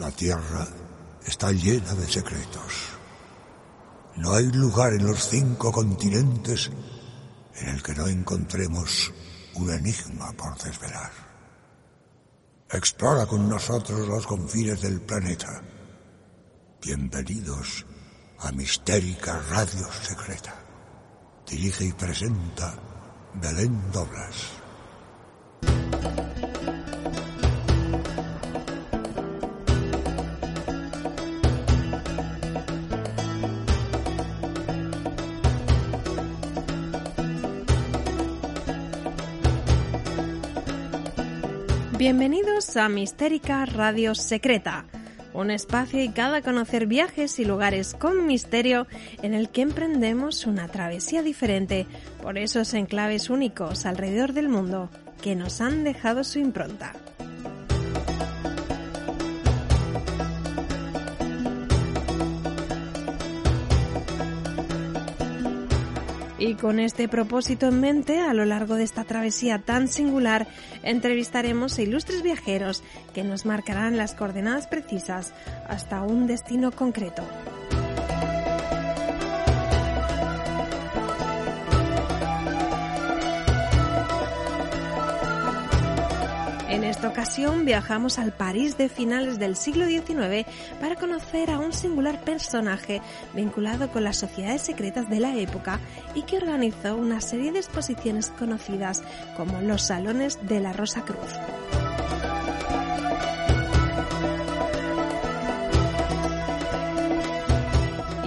La Tierra está llena de secretos. No hay lugar en los cinco continentes en el que no encontremos un enigma por desvelar. Explora con nosotros los confines del planeta. Bienvenidos a Mistérica Radio Secreta. Dirige y presenta Belén Doblas. Bienvenidos a Mistérica Radio Secreta, un espacio dedicado a conocer viajes y lugares con misterio en el que emprendemos una travesía diferente por esos enclaves únicos alrededor del mundo que nos han dejado su impronta. Y con este propósito en mente, a lo largo de esta travesía tan singular, entrevistaremos a ilustres viajeros que nos marcarán las coordenadas precisas hasta un destino concreto. Esta ocasión viajamos al París de finales del siglo XIX para conocer a un singular personaje vinculado con las sociedades secretas de la época y que organizó una serie de exposiciones conocidas como los Salones de la Rosa Cruz.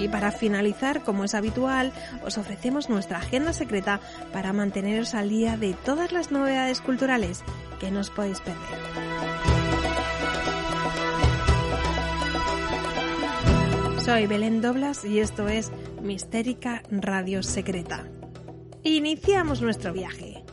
Y para finalizar, como es habitual, os ofrecemos nuestra agenda secreta para manteneros al día de todas las novedades culturales que no os podéis perder. Soy Belén Doblas y esto es Mistérica Radio Secreta. Iniciamos nuestro viaje.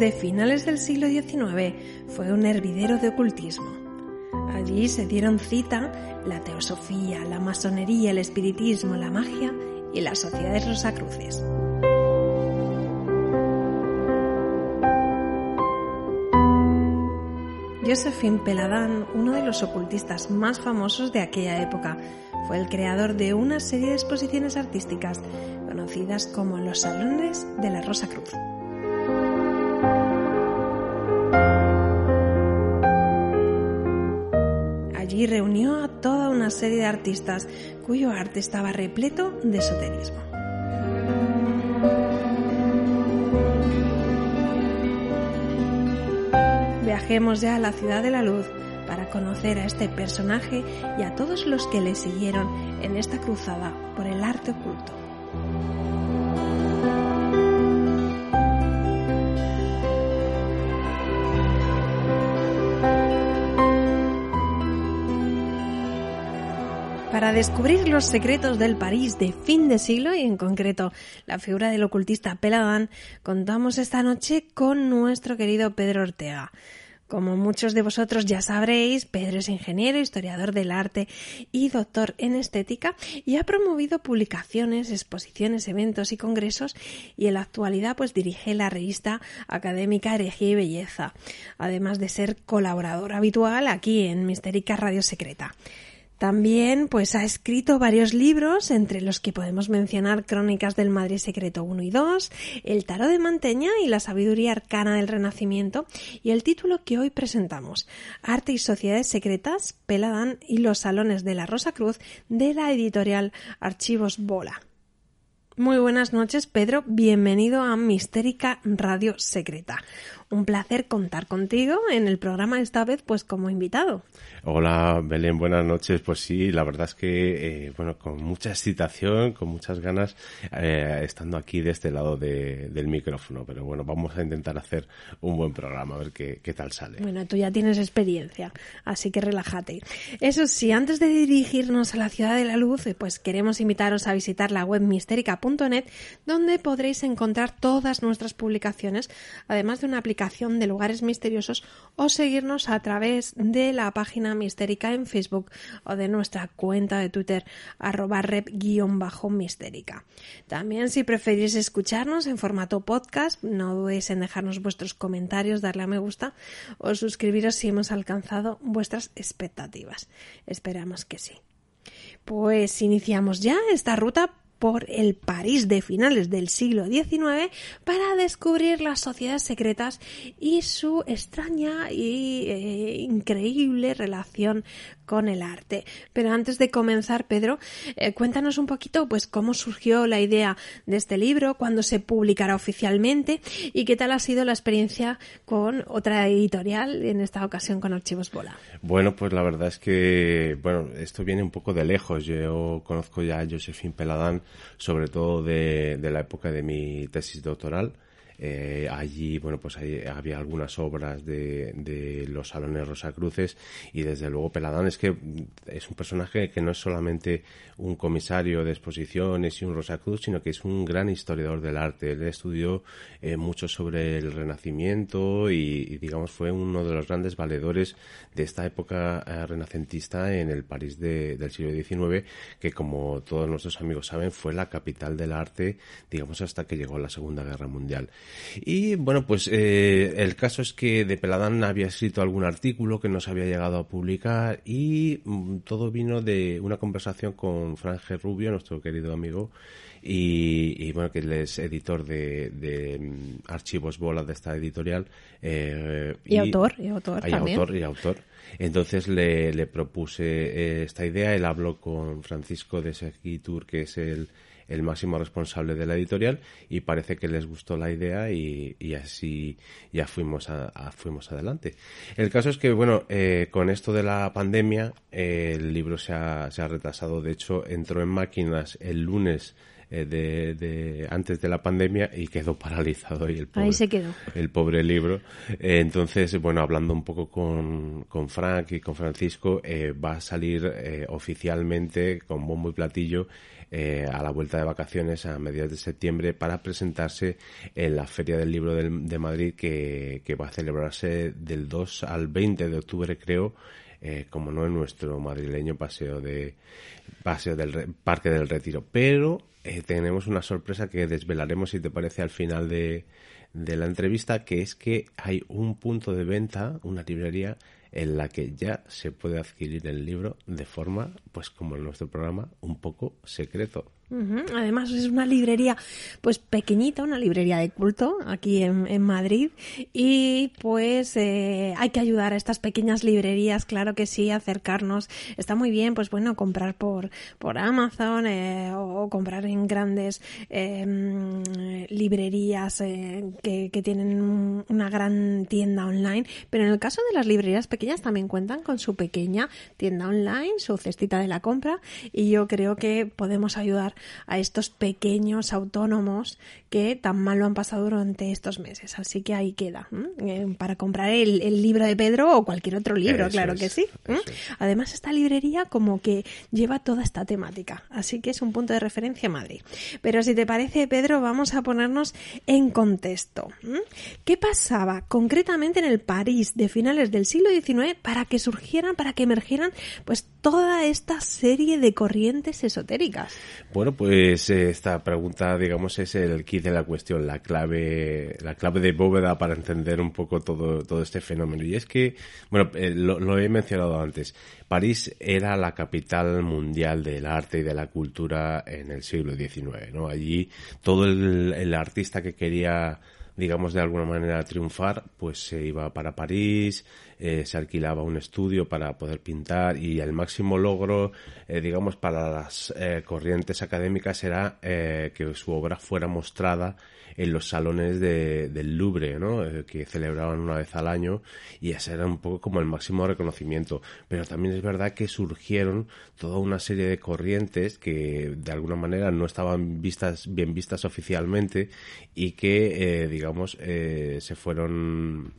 El París de finales del siglo XIX fue un hervidero de ocultismo. Allí se dieron cita la teosofía, la masonería, el espiritismo, la magia y las sociedades rosacruces. Josephine Peladan, uno de los ocultistas más famosos de aquella época, fue el creador de una serie de exposiciones artísticas conocidas como los Salones de la Rosa Cruz. Allí reunió a toda una serie de artistas cuyo arte estaba repleto de esoterismo. Viajemos ya a la ciudad de la luz para conocer a este personaje y a todos los que le siguieron en esta cruzada por el arte oculto. Para descubrir los secretos del París de fin de siglo y en concreto la figura del ocultista Peladan, contamos esta noche con nuestro querido Pedro Ortega. Como muchos de vosotros ya sabréis, Pedro es ingeniero, historiador del arte y doctor en estética y ha promovido publicaciones, exposiciones, eventos y congresos y en la actualidad pues dirige la revista académica Herejía y Belleza, además de ser colaborador habitual aquí en Mistérica Radio Secreta. También pues ha escrito varios libros, entre los que podemos mencionar Crónicas del Madrid Secreto 1 y 2, El Tarot de Manteña y la Sabiduría Arcana del Renacimiento, y el título que hoy presentamos, Arte y Sociedades Secretas, Peladán y los Salones de la Rosa Cruz, de la editorial Archivos Bola. Muy buenas noches, Pedro. Bienvenido a Mistérica Radio Secreta. Un placer contar contigo en el programa esta vez, pues como invitado. Hola, Belén, buenas noches. Pues sí, la verdad es que, eh, bueno, con mucha excitación, con muchas ganas, eh, estando aquí de este lado del micrófono. Pero bueno, vamos a intentar hacer un buen programa, a ver qué, qué tal sale. Bueno, tú ya tienes experiencia, así que relájate. Eso sí, antes de dirigirnos a la ciudad de la luz, eh, pues queremos invitaros a visitar la web mistérica.net, donde podréis encontrar todas nuestras publicaciones, además de una aplicación de lugares misteriosos, o seguirnos a través de la página Mistérica en Facebook o de nuestra cuenta de Twitter arroba rep-mistérica. También si preferís escucharnos en formato podcast, no dudéis en dejarnos vuestros comentarios, darle a me gusta o suscribiros si hemos alcanzado vuestras expectativas. Esperamos que sí. Pues iniciamos ya esta ruta por el París de finales del siglo XIX para descubrir las sociedades secretas y su extraña y eh, increíble relación con el arte. Pero antes de comenzar, Pedro, eh, cuéntanos un poquito pues cómo surgió la idea de este libro, cuándo se publicará oficialmente y qué tal ha sido la experiencia con otra editorial, en esta ocasión con Archivos Bola. Bueno, pues la verdad es que, bueno, esto viene un poco de lejos. Yo conozco ya a Josephine Peladán, sobre todo de, de la época de mi tesis doctoral eh, allí, bueno, pues había algunas obras de, de, los salones Rosacruces y desde luego Peladán es que es un personaje que no es solamente un comisario de exposiciones y un Rosacruz, sino que es un gran historiador del arte. Él estudió eh, mucho sobre el Renacimiento y, digamos, fue uno de los grandes valedores de esta época eh, renacentista en el París del siglo XIX, que como todos nuestros amigos saben, fue la capital del arte, digamos, hasta que llegó la Segunda Guerra Mundial. Y bueno, pues eh, el caso es que de Peladán había escrito algún artículo que no se había llegado a publicar y mm, todo vino de una conversación con Franje Rubio, nuestro querido amigo, y, bueno, que él es editor de, mm, Archivos Bola de esta editorial. Eh, y, autor, y autor autor, y autor. Entonces le, le propuse eh, esta idea, él habló con Francisco de Seguitur, que es el el máximo responsable de la editorial y parece que les gustó la idea y, así ya fuimos a, fuimos adelante. El caso es que bueno eh, con esto de la pandemia eh, el libro se ha, se ha retrasado de hecho entró en máquinas el lunes eh, de, antes de la pandemia y quedó paralizado y el pobre, Ahí se quedó. el pobre libro. entonces, bueno, hablando un poco con, con Frank y con Francisco, va a salir oficialmente con bombo y platillo eh, a la vuelta de vacaciones a mediados de septiembre para presentarse en la Feria del Libro de, Madrid que, va a celebrarse del 2 al 20 de octubre creo eh, como no en nuestro madrileño paseo de paseo del Parque del Retiro. Pero eh, tenemos una sorpresa que desvelaremos si te parece al final de, de la entrevista, que es que hay un punto de venta, una librería en la que ya se puede adquirir el libro de forma, pues como en nuestro programa, un poco secreto. Además es una librería pues pequeñita, una librería de culto aquí en, Madrid. Y pues eh, hay que ayudar a estas pequeñas librerías, claro que sí, acercarnos. Está muy bien pues bueno comprar por, por Amazon eh, o, comprar en grandes em, librerías eh, que, que, tienen una gran tienda online, pero en el caso de las librerías pequeñas también cuentan con su pequeña tienda online, su cestita de la compra. Y yo creo que podemos ayudar a estos pequeños autónomos que tan mal lo han pasado durante estos meses. Así que ahí queda, eh, para comprar el, libro de Pedro o cualquier otro libro, claro que sí. Además, esta librería como que lleva toda esta temática, así que es un punto de referencia Madrid. Pero si te parece, Pedro, vamos a ponernos en contexto. ¿Qué pasaba concretamente en el París de finales del siglo XIX para que surgieran, para que emergieran, pues toda esta serie de corrientes esotéricas? Bueno, pues eh, esta pregunta, digamos, es el kit de la cuestión, la clave, la clave de bóveda para entender un poco todo, todo este fenómeno. Y es que, bueno, eh, lo, he mencionado antes. París era la capital mundial del arte y de la cultura en el siglo XIX, ¿no? Allí todo el, el artista que quería digamos, de alguna manera triunfar, pues se iba para París, eh, se alquilaba un estudio para poder pintar y el máximo logro, eh, digamos, para las eh, corrientes académicas era que su obra fuera mostrada en los salones de, del Louvre, ¿no? que celebraban una vez al año y ese era un poco como el máximo reconocimiento. Pero también es verdad que surgieron toda una serie de corrientes que de alguna manera no estaban vistas bien vistas oficialmente y que, digamos, se fueron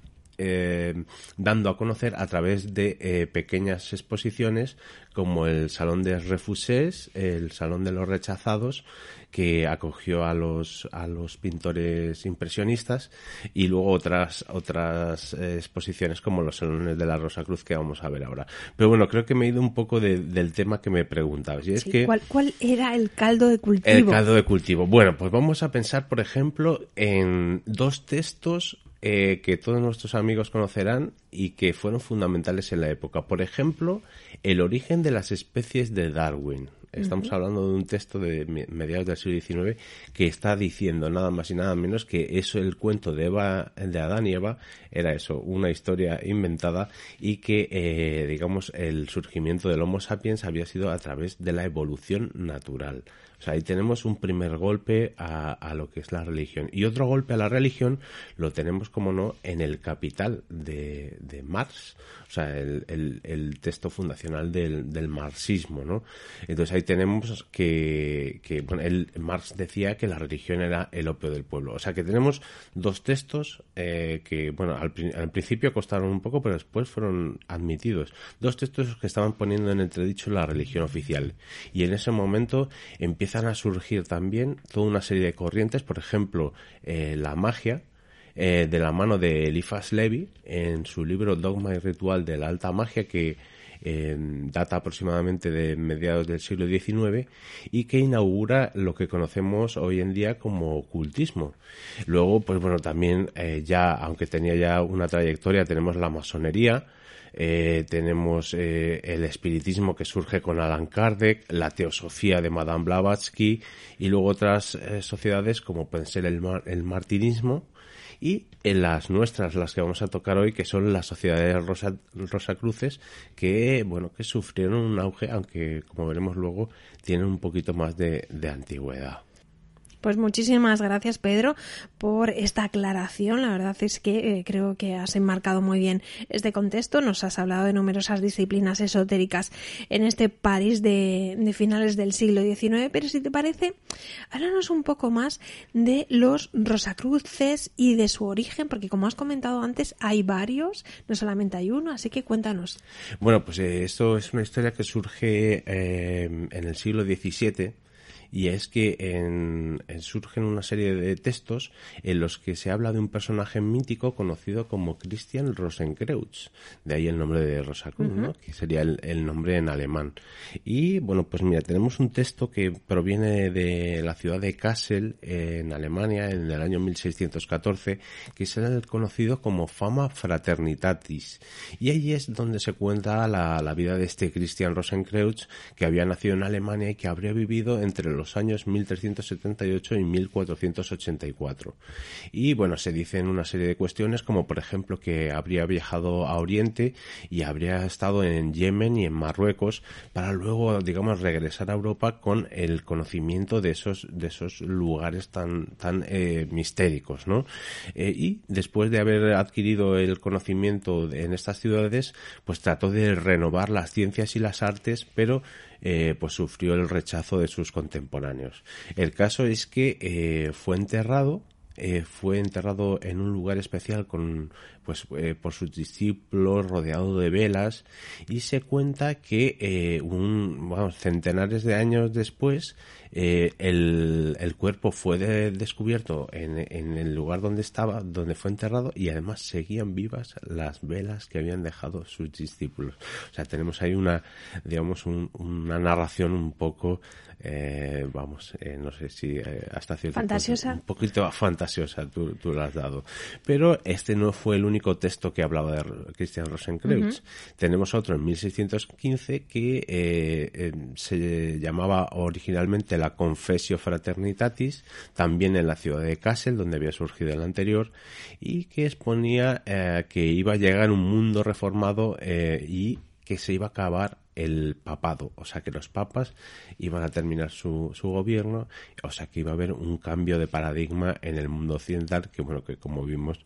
eh, dando a conocer a través de eh, pequeñas exposiciones como el Salón de Refusés, el Salón de los Rechazados, que acogió a los, a los pintores impresionistas, y luego otras, otras exposiciones como los Salones de la Rosa Cruz que vamos a ver ahora. Pero bueno, creo que me he ido un poco del tema que me preguntabas. Y es que, ¿cuál, ¿Cuál era el caldo de cultivo? El caldo de cultivo. Bueno, pues vamos a pensar, por ejemplo, en dos textos eh, que todos nuestros amigos conocerán y que fueron fundamentales en la época. Por ejemplo, el origen de las especies de Darwin. Estamos hablando de un texto de mediados del siglo XIX que está diciendo nada más y nada menos que eso, el cuento de Eva, de Adán y Eva, era eso, una historia inventada y que, eh, digamos, el surgimiento del Homo sapiens había sido a través de la evolución natural. O sea, ahí tenemos un primer golpe a, a, lo que es la religión. Y otro golpe a la religión lo tenemos, como no, en el Capital de, de Marx, o sea, el, el, texto fundacional del, del, marxismo, ¿no? Entonces ahí tenemos que, que bueno, el, Marx decía que la religión era el opio del pueblo. O sea, que tenemos dos textos eh, que, bueno, al, al principio costaron un poco, pero después fueron admitidos. Dos textos que estaban poniendo en entredicho la religión oficial. Y en ese momento empiezan a surgir también toda una serie de corrientes, por ejemplo, eh, la magia, eh, de la mano de Eliphas Levi en su libro Dogma y Ritual de la Alta Magia que eh, data aproximadamente de mediados del siglo XIX y que inaugura lo que conocemos hoy en día como ocultismo. Luego, pues bueno, también ya, aunque tenía ya una trayectoria, tenemos la masonería, eh, tenemos eh, el espiritismo que surge con Alan Kardec, la teosofía de Madame Blavatsky y luego otras eh, sociedades como ser el, el martinismo y en las nuestras, las que vamos a tocar hoy, que son las sociedades Rosa, Rosacruces, que, bueno, que sufrieron un auge, aunque, como veremos luego, tienen un poquito más de, de antigüedad. Pues muchísimas gracias, Pedro, por esta aclaración. La verdad es que eh, creo que has enmarcado muy bien este contexto. Nos has hablado de numerosas disciplinas esotéricas en este París de, de finales del siglo XIX. Pero si te parece, háblanos un poco más de los Rosacruces y de su origen, porque como has comentado antes, hay varios, no solamente hay uno, así que cuéntanos. Bueno, pues eh, esto es una historia que surge eh, en el siglo XVII y es que en, surgen una serie de textos en los que se habla de un personaje mítico conocido como Christian Rosenkreuz, de ahí el nombre de Rosacruz, ¿no? que sería el, nombre en alemán. Y bueno, pues mira, tenemos un texto que proviene de la ciudad de Kassel, en Alemania, en el año 1614, que es el conocido como Fama Fraternitatis. Y ahí es donde se cuenta la, la vida de este Christian Rosenkreuz, que había nacido en Alemania y que habría vivido entre los los años 1378 y 1484. Y bueno, se dicen una serie de cuestiones como por ejemplo que habría viajado a Oriente y habría estado en Yemen y en Marruecos para luego, digamos, regresar a Europa con el conocimiento de esos, de esos lugares tan, tan eh, mistéricos, ¿no? Eh, y después de haber adquirido el conocimiento en estas ciudades, pues trató de renovar las ciencias y las artes, pero eh, pues sufrió el rechazo de sus contemporáneos. El caso es que eh, fue enterrado eh, fue enterrado en un lugar especial con pues eh, por sus discípulos rodeado de velas y se cuenta que eh, un vamos, centenares de años después eh, el, el, cuerpo fue descubierto en, en, el lugar donde estaba donde fue enterrado y además seguían vivas las velas que habían dejado sus discípulos o sea tenemos ahí una digamos un, una narración un poco eh, vamos, eh, no sé si eh, hasta cierto fantasiosa. un poquito fantasiosa, tú, tú la has dado. Pero este no fue el único texto que hablaba de Christian Rosenkreuz. Tenemos otro en 1615 que eh, eh, se llamaba originalmente la Confessio Fraternitatis, también en la ciudad de Kassel, donde había surgido el anterior, y que exponía eh, que iba a llegar un mundo reformado y que se iba a acabar el papado, o sea que los papas iban a terminar su, su gobierno, o sea que iba a haber un cambio de paradigma en el mundo occidental, que bueno, que como vimos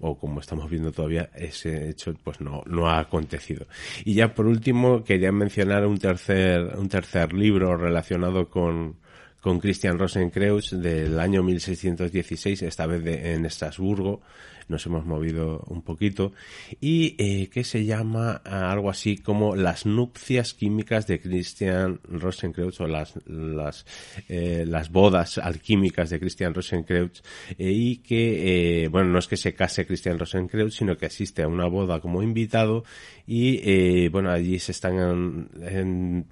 o como estamos viendo todavía, ese hecho pues no, no ha acontecido. Y ya por último quería mencionar un tercer, un tercer libro relacionado con, con Christian Rosenkreuz del año 1616, esta vez en Estrasburgo, nos hemos movido un poquito, y eh, que se llama algo así como las nupcias químicas de Christian Rosenkreuz o las, las, eh, bodas alquímicas de Christian Rosenkreuz, eh, y que, bueno, no es que se case Christian Rosenkreuz, sino que asiste a una boda como invitado. Y, bueno, allí se están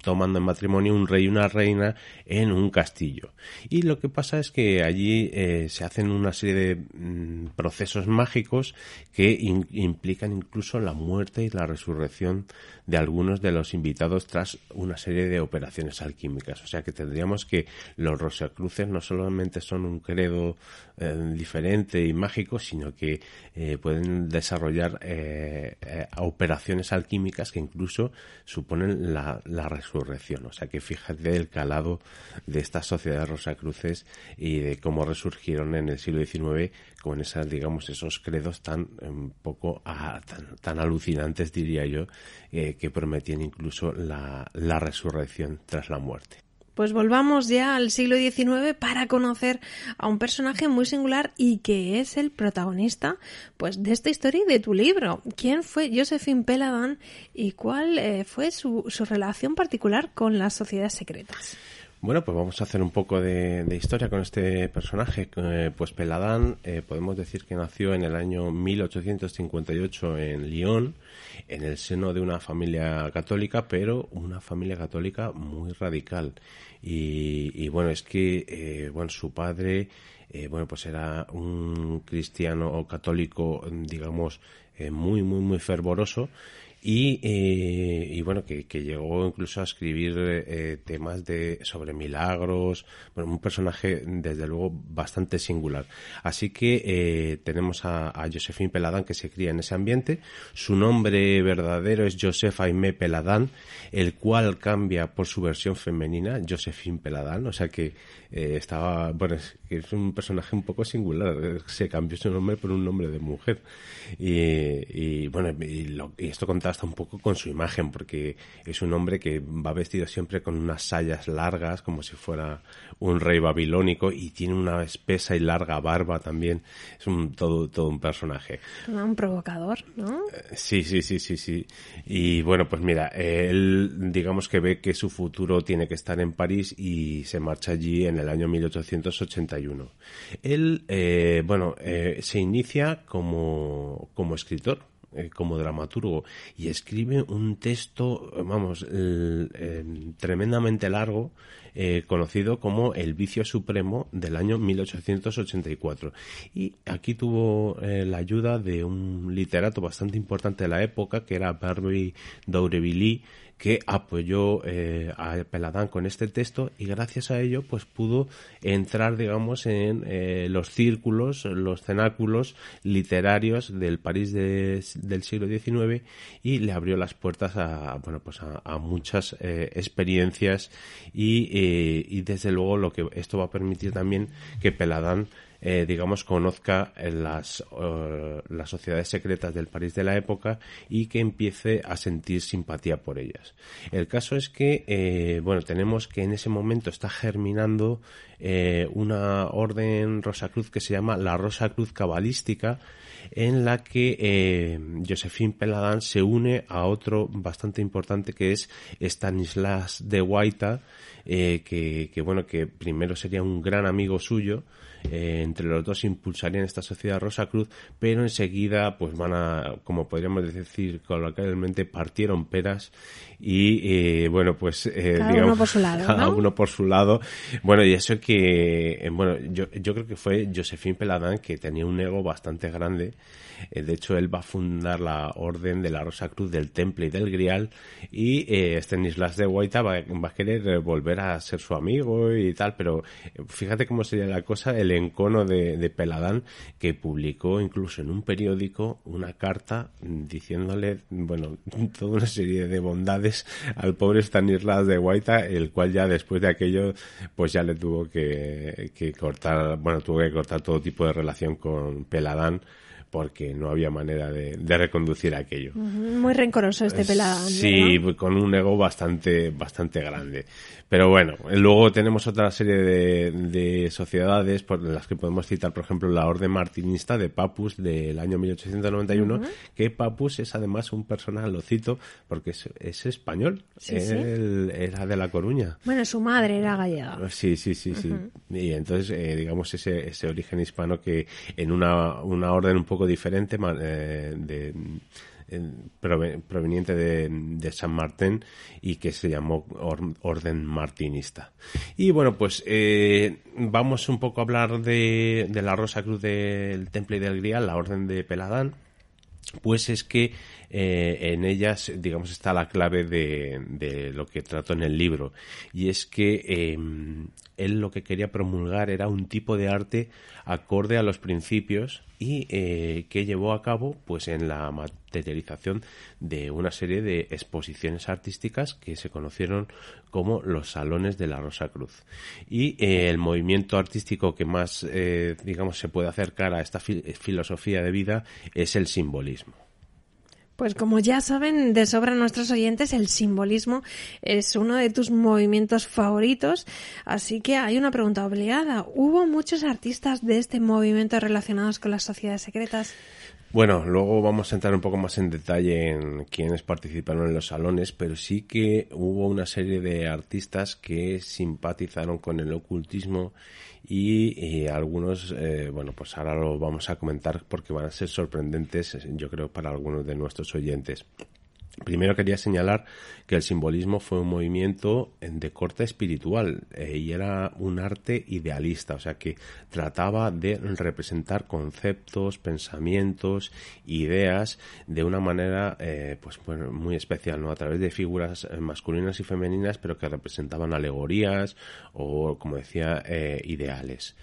tomando en matrimonio un rey y una reina en un castillo. Y lo que pasa es que allí se hacen una serie de mm, procesos más mágicos que implican incluso la muerte y la resurrección de algunos de los invitados tras una serie de operaciones alquímicas. O sea que tendríamos que los Rosacruces no solamente son un credo eh, diferente y mágico, sino que eh, pueden desarrollar eh, operaciones alquímicas que incluso suponen la, la, resurrección. O sea que fíjate el calado de estas sociedades Rosacruces y de cómo resurgieron en el siglo XIX con esas, digamos, esos credos tan un poco tan, alucinantes, diría yo, eh, que prometían incluso la, la resurrección tras la muerte. Pues volvamos ya al siglo XIX para conocer a un personaje muy singular y que es el protagonista pues de esta historia y de tu libro. ¿Quién fue Josephine Peladan y cuál eh, fue su, su relación particular con las sociedades secretas? Bueno, pues vamos a hacer un poco de, historia con este personaje. Eh, pues Peladán, eh, podemos decir que nació en el año 1858 en Lyon, en el seno de una familia católica, pero una familia católica muy radical. Y, bueno, es que eh, bueno, su padre, bueno, pues era un cristiano o católico, digamos, muy, muy, muy fervoroso y, eh, y bueno, que, que, llegó incluso a escribir eh, temas de, sobre milagros, bueno, un personaje desde luego bastante singular. Así que eh, tenemos a, a, Josephine Peladán que se cría en ese ambiente. Su nombre verdadero es Joseph Aimé Peladán, el cual cambia por su versión femenina, Josephine Peladán, o sea que eh, estaba, bueno, es, es, un personaje un poco singular, se cambió su nombre por un nombre de mujer. Y, y bueno, y, lo, y esto contaba un poco con su imagen, porque es un hombre que va vestido siempre con unas sayas largas, como si fuera un rey babilónico, y tiene una espesa y larga barba también. Es un todo, todo un personaje. Un provocador, ¿no? Eh, sí, sí, sí, sí, sí. Y bueno, pues mira, él digamos que ve que su futuro tiene que estar en París y se marcha allí en el año 1881. Él, eh, bueno, eh, se inicia como, como escritor eh, como dramaturgo y escribe un texto, vamos, tremendamente largo, conocido como El vicio supremo del año 1884. Y aquí tuvo la ayuda de un literato bastante importante de la época, que era Barbie d'Aurevilly, que apoyó eh, a Peladán con este texto y gracias a ello pues pudo entrar digamos en eh, los círculos, los cenáculos literarios del París del siglo XIX y le abrió las puertas a bueno pues a, muchas eh, experiencias y, y desde luego lo que esto va a permitir también que Peladán eh, digamos, conozca las, eh, las sociedades secretas del París de la época y que empiece a sentir simpatía por ellas. El caso es que, eh, bueno, tenemos que en ese momento está germinando una orden Rosacruz que se llama la Rosacruz Cabalística, en la que Josephine Peladán se une a otro bastante importante que es Stanislas de Guaita, que, que, bueno, que primero sería un gran amigo suyo, eh, entre los dos impulsarían esta sociedad Rosa Cruz, pero enseguida pues van a, como podríamos decir coloquialmente, partieron peras y eh, bueno pues eh, cada uno por su lado cada uno por su lado. Bueno y eso que eh, bueno yo, yo creo que fue Josephine Peladán que tenía un ego bastante grande eh, de hecho, él va a fundar la Orden de la Rosa Cruz del Temple y del Grial y eh, Stanislas de Guaita va, a querer eh, volver a ser su amigo y tal, pero eh, fíjate cómo sería la cosa, el encono de, de Peladán que publicó incluso en un periódico una carta diciéndole, bueno, toda una serie de bondades al pobre Stanislas de Guaita, el cual ya después de aquello, pues ya le tuvo que, que cortar, bueno, tuvo que cortar todo tipo de relación con Peladán porque no había manera de, de reconducir aquello. Muy rencoroso este pelado. Sí, con un ego bastante, bastante grande. Pero bueno, luego tenemos otra serie de, de, sociedades por las que podemos citar, por ejemplo, la Orden Martinista de Papus del año 1891, uh -huh. que Papus es además un personaje, lo cito, porque es, es español, sí, Él, sí. era de La Coruña. Bueno, su madre era gallega. Sí, sí, sí, sí. Uh -huh. Y entonces, eh, digamos, ese, ese origen hispano que en una, una orden un poco diferente eh, de proveniente de, de, San Martín y que se llamó Orden Martinista. Y bueno, pues eh, vamos un poco a hablar de, de la Rosa Cruz del Temple y del Grial, la Orden de Peladán pues es que eh, en ellas, digamos, está la clave de, lo que trato en el libro. Y es que eh, él lo que quería promulgar era un tipo de arte acorde a los principios y eh, que llevó a cabo pues en la materialización de una serie de exposiciones artísticas que se conocieron como los salones de la Rosa Cruz y eh, el movimiento artístico que más digamos se puede acercar a esta fi filosofía de vida es el simbolismo pues como ya saben de sobra nuestros oyentes, el simbolismo es uno de tus movimientos favoritos, así que hay una pregunta obligada. ¿Hubo muchos artistas de este movimiento relacionados con las sociedades secretas? Bueno, luego vamos a entrar un poco más en detalle en quienes participaron en los salones, pero sí que hubo una serie de artistas que simpatizaron con el ocultismo y, algunos, eh, bueno, pues ahora lo vamos a comentar porque van a ser sorprendentes, yo creo, para algunos de nuestros oyentes. Primero quería señalar que el simbolismo fue un movimiento de corte espiritual eh, y era un arte idealista, o sea que trataba de representar conceptos, pensamientos, ideas de una manera eh, pues muy especial, ¿no? A través de figuras masculinas y femeninas, pero que representaban alegorías o, como decía, eh, ideales.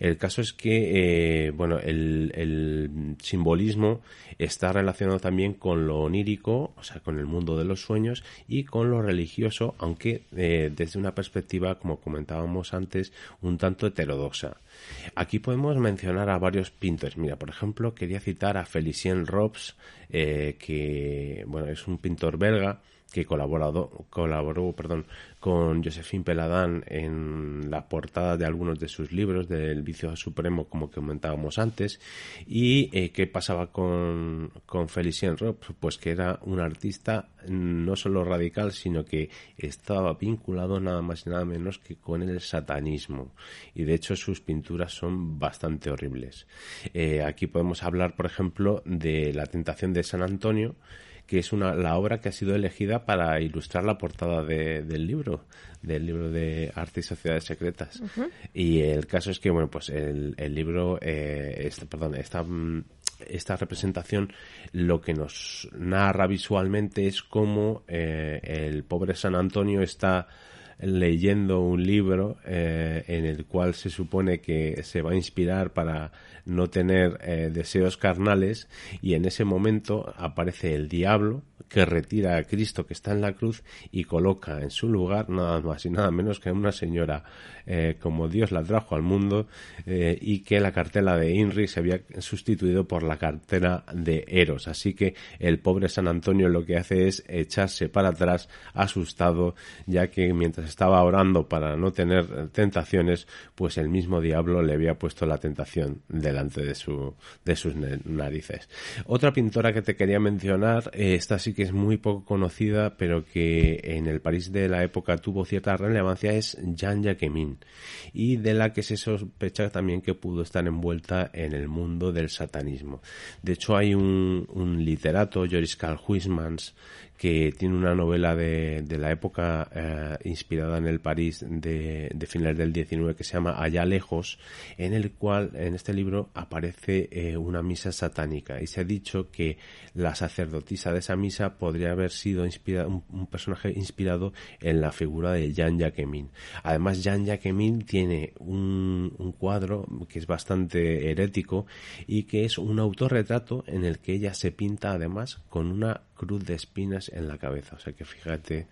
El caso es que, bueno, el, el simbolismo está relacionado también con lo onírico, o sea, con el mundo de los sueños y con lo religioso, aunque eh, desde una perspectiva, como comentábamos antes, un tanto heterodoxa. Aquí podemos mencionar a varios pintores. Mira, por ejemplo, quería citar a Felicien Robs, eh, que bueno, es un pintor belga que colaborado, colaboró perdón, con Josephine Peladán en la portada de algunos de sus libros del vicio supremo como comentábamos antes y eh, qué pasaba con, con Felicien Rob pues que era un artista no solo radical sino que estaba vinculado nada más y nada menos que con el satanismo. Y de hecho sus pinturas son bastante horribles. Eh, aquí podemos hablar por ejemplo de la tentación de San Antonio que es una, la obra que ha sido elegida para ilustrar la portada de, del libro, del libro de Arte y Sociedades Secretas. Uh -huh. Y el caso es que, bueno, pues el, el libro, eh, este, perdón, esta, esta representación lo que nos narra visualmente es cómo eh, el pobre San Antonio está leyendo un libro eh, en el cual se supone que se va a inspirar para no tener eh, deseos carnales y en ese momento aparece el diablo que retira a Cristo que está en la cruz y coloca en su lugar nada más y nada menos que una señora eh, como Dios la trajo al mundo eh, y que la cartela de Inri se había sustituido por la cartela de Eros. Así que el pobre San Antonio lo que hace es echarse para atrás asustado ya que mientras estaba orando para no tener tentaciones, pues el mismo diablo le había puesto la tentación delante de, su, de sus narices. Otra pintora que te quería mencionar, eh, esta sí que es muy poco conocida, pero que en el París de la época tuvo cierta relevancia, es Jean Jacquemin, y de la que se sospecha también que pudo estar envuelta en el mundo del satanismo. De hecho, hay un, un literato, Joris Karl Huysmans, que tiene una novela de, de la época eh, inspirada en el París de, de, finales del 19 que se llama Allá lejos, en el cual en este libro aparece eh, una misa satánica y se ha dicho que la sacerdotisa de esa misa podría haber sido inspirada, un, personaje inspirado en la figura de Jean Jacquemin. Además, Jean Jacquemin tiene un, un cuadro que es bastante herético y que es un autorretrato en el que ella se pinta además con una cruz de espinas en la cabeza. O sea que fíjate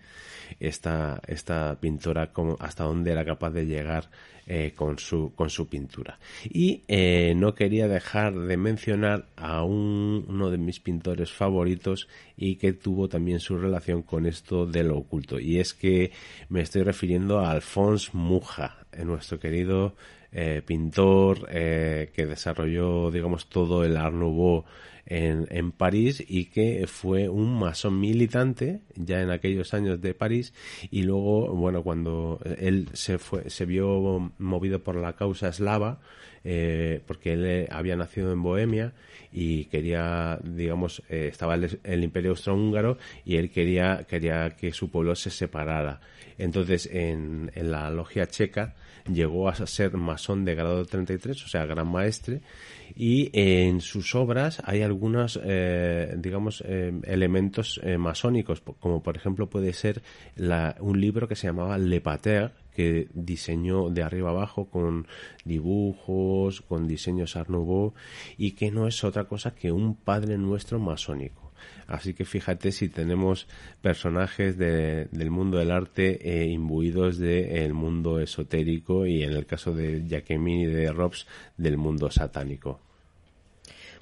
esta, esta pintora como hasta dónde era capaz de llegar eh, con, su, con su pintura. Y eh, no quería dejar de mencionar a un, uno de mis pintores favoritos y que tuvo también su relación con esto de lo oculto. Y es que me estoy refiriendo a Alphonse Muja, nuestro querido eh, pintor que desarrolló, digamos, todo el Art Nouveau en, en, París y que fue un masón militante ya en aquellos años de París y luego, bueno, cuando él se fue, se vio movido por la causa eslava, eh, porque él eh, había nacido en Bohemia y quería, digamos, eh, estaba el, el, Imperio Austrohúngaro y él quería, quería que su pueblo se separara. Entonces, en, en la logia checa llegó a ser masón de grado 33, o sea, gran maestre, y en sus obras hay algunos, eh, digamos, eh, elementos eh, masónicos, como por ejemplo puede ser la, un libro que se llamaba Le Pater, que diseñó de arriba abajo con dibujos, con diseños Art y que no es otra cosa que un Padre Nuestro masónico. Así que fíjate si tenemos personajes de, del mundo del arte eh, imbuidos del mundo esotérico y en el caso de Jacquemin y de Robs del mundo satánico.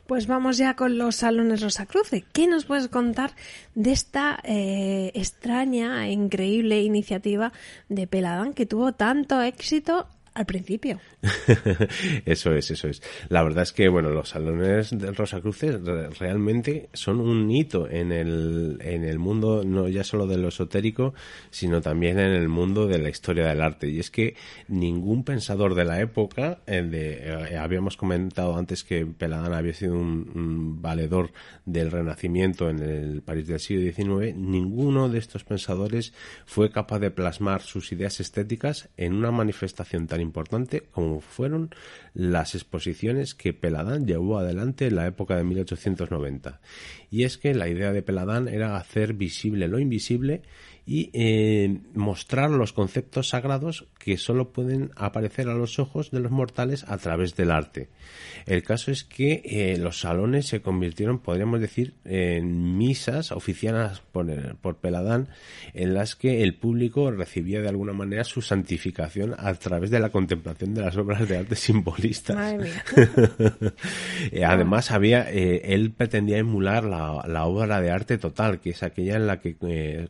Pues vamos ya con los salones Rosacruce. ¿Qué nos puedes contar de esta eh, extraña e increíble iniciativa de Peladán que tuvo tanto éxito al principio. eso es, eso es. La verdad es que, bueno, los salones del Rosacruces realmente son un hito en el, en el mundo, no ya solo de lo esotérico, sino también en el mundo de la historia del arte. Y es que ningún pensador de la época, eh, de, eh, habíamos comentado antes que Peladán había sido un, un, valedor del Renacimiento en el París del siglo XIX, ninguno de estos pensadores fue capaz de plasmar sus ideas estéticas en una manifestación tan importante como fueron las exposiciones que Peladán llevó adelante en la época de 1890. Y es que la idea de Peladán era hacer visible lo invisible y eh, mostrar los conceptos sagrados que solo pueden aparecer a los ojos de los mortales a través del arte. El caso es que eh, los salones se convirtieron, podríamos decir, en misas oficiadas por, por, Peladán, en las que el público recibía de alguna manera su santificación a través de la contemplación de las obras de arte simbolistas. Eh, además, había, eh, él pretendía emular la, la, obra de arte total, que es aquella en la que eh,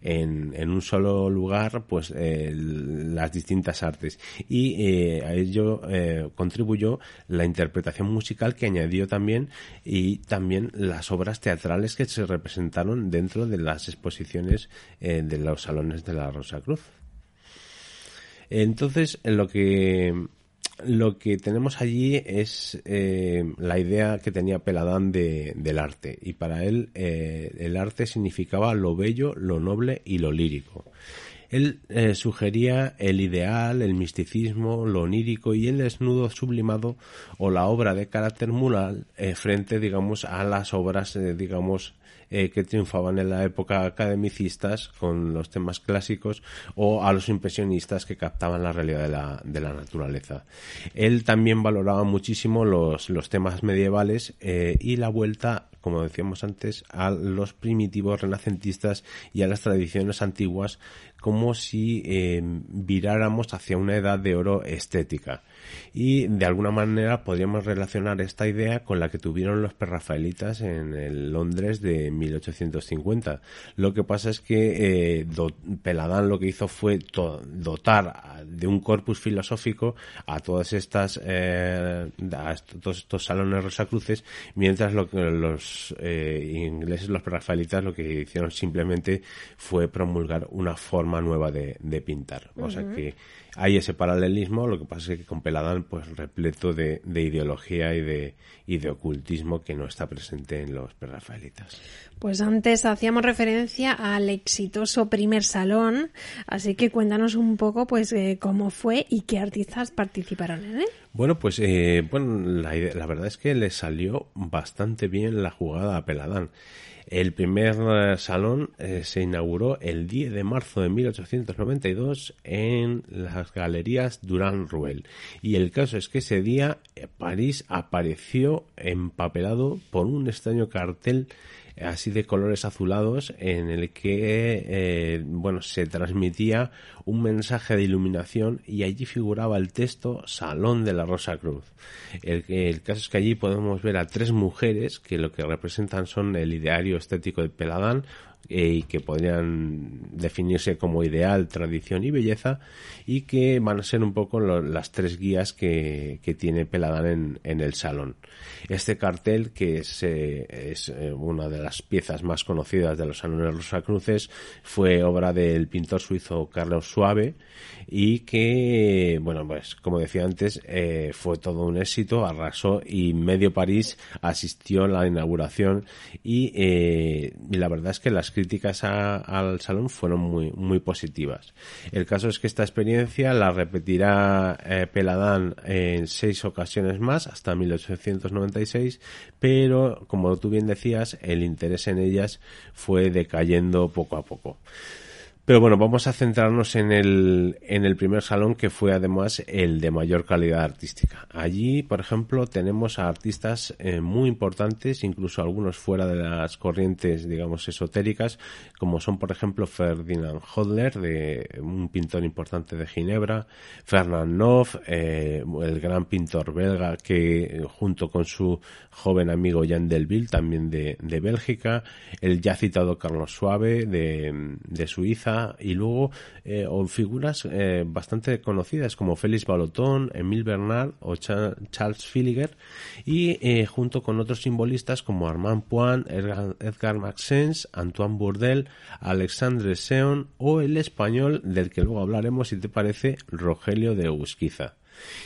en, un solo lugar, pues, las distintas artes. Y a ello contribuyó la interpretación musical que añadió también y también las obras teatrales que se representaron dentro de las exposiciones eh, de los salones de la Rosa Cruz. Entonces, lo que lo que tenemos allí es eh, la idea que tenía Peladán de, del arte y para él eh, el arte significaba lo bello, lo noble y lo lírico. Él eh, sugería el ideal, el misticismo, lo onírico y el desnudo sublimado o la obra de carácter mural eh, frente, digamos, a las obras, digamos, eh, que triunfaban en la época academicistas con los temas clásicos o a los impresionistas que captaban la realidad de la, de la naturaleza. Él también valoraba muchísimo los, los temas medievales eh, y la vuelta como decíamos antes, a los primitivos renacentistas y a las tradiciones antiguas como si eh, viráramos hacia una edad de oro estética. Y de alguna manera podríamos relacionar esta idea con la que tuvieron los perrafaelitas en el Londres de 1850. Lo que pasa es que eh, Peladán lo que hizo fue dotar de un corpus filosófico a todas estas eh, a todos estos salones rosacruces mientras lo que los eh, ingleses los perrafaelitas lo que hicieron simplemente fue promulgar una forma nueva de, pintar o sea que hay ese paralelismo, lo que pasa es que con Peladán, pues repleto de, ideología y de, y de ocultismo que no está presente en los prerrafaelitas. Pues antes hacíamos referencia al exitoso primer salón, así que cuéntanos un poco pues eh, cómo fue y qué artistas participaron en él. Bueno, pues eh, bueno, la, la verdad es que le salió bastante bien la jugada a Peladán. El primer eh, salón eh, se inauguró el 10 de marzo de 1892 en las galerías Durand Ruel. Y el caso es que ese día eh, París apareció empapelado por un extraño cartel así de colores azulados en el que eh, bueno se transmitía un mensaje de iluminación y allí figuraba el texto Salón de la Rosa Cruz. El, el caso es que allí podemos ver a tres mujeres que lo que representan son el ideario estético de Peladán, y que podrían definirse como ideal, tradición y belleza y que van a ser un poco las tres guías que, tiene Peladán en, el salón. Este cartel, que es, eh, es, eh, una de las piezas más conocidas de los salones Rosacruces, fue obra del pintor suizo Carlos Suave y que, bueno, pues como decía antes, fue todo un éxito, arrasó y medio París asistió a la inauguración y la verdad es que las críticas al salón fueron muy, muy positivas. El caso es que esta experiencia la repetirá eh, Peladán en seis ocasiones más hasta 1896, pero como tú bien decías, el interés en ellas fue decayendo poco a poco. Pero bueno, vamos a centrarnos en el, en el primer salón que fue además el de mayor calidad artística. Allí, por ejemplo, tenemos a artistas eh, muy importantes, incluso algunos fuera de las corrientes, digamos, esotéricas, como son, por ejemplo, Ferdinand Hodler, de un pintor importante de Ginebra, Fernand Noff, eh, el gran pintor belga que junto con su joven amigo Jan Delville, también de, de Bélgica, el ya citado Carlos Suave de, de Suiza, y luego eh, figuras eh, bastante conocidas como Félix Balotón, Emile Bernard o Charles Filiger y eh, junto con otros simbolistas como Armand Poin, Edgar, Edgar Maxence, Antoine Bourdel, Alexandre Seon o el español del que luego hablaremos si te parece Rogelio de Usquiza.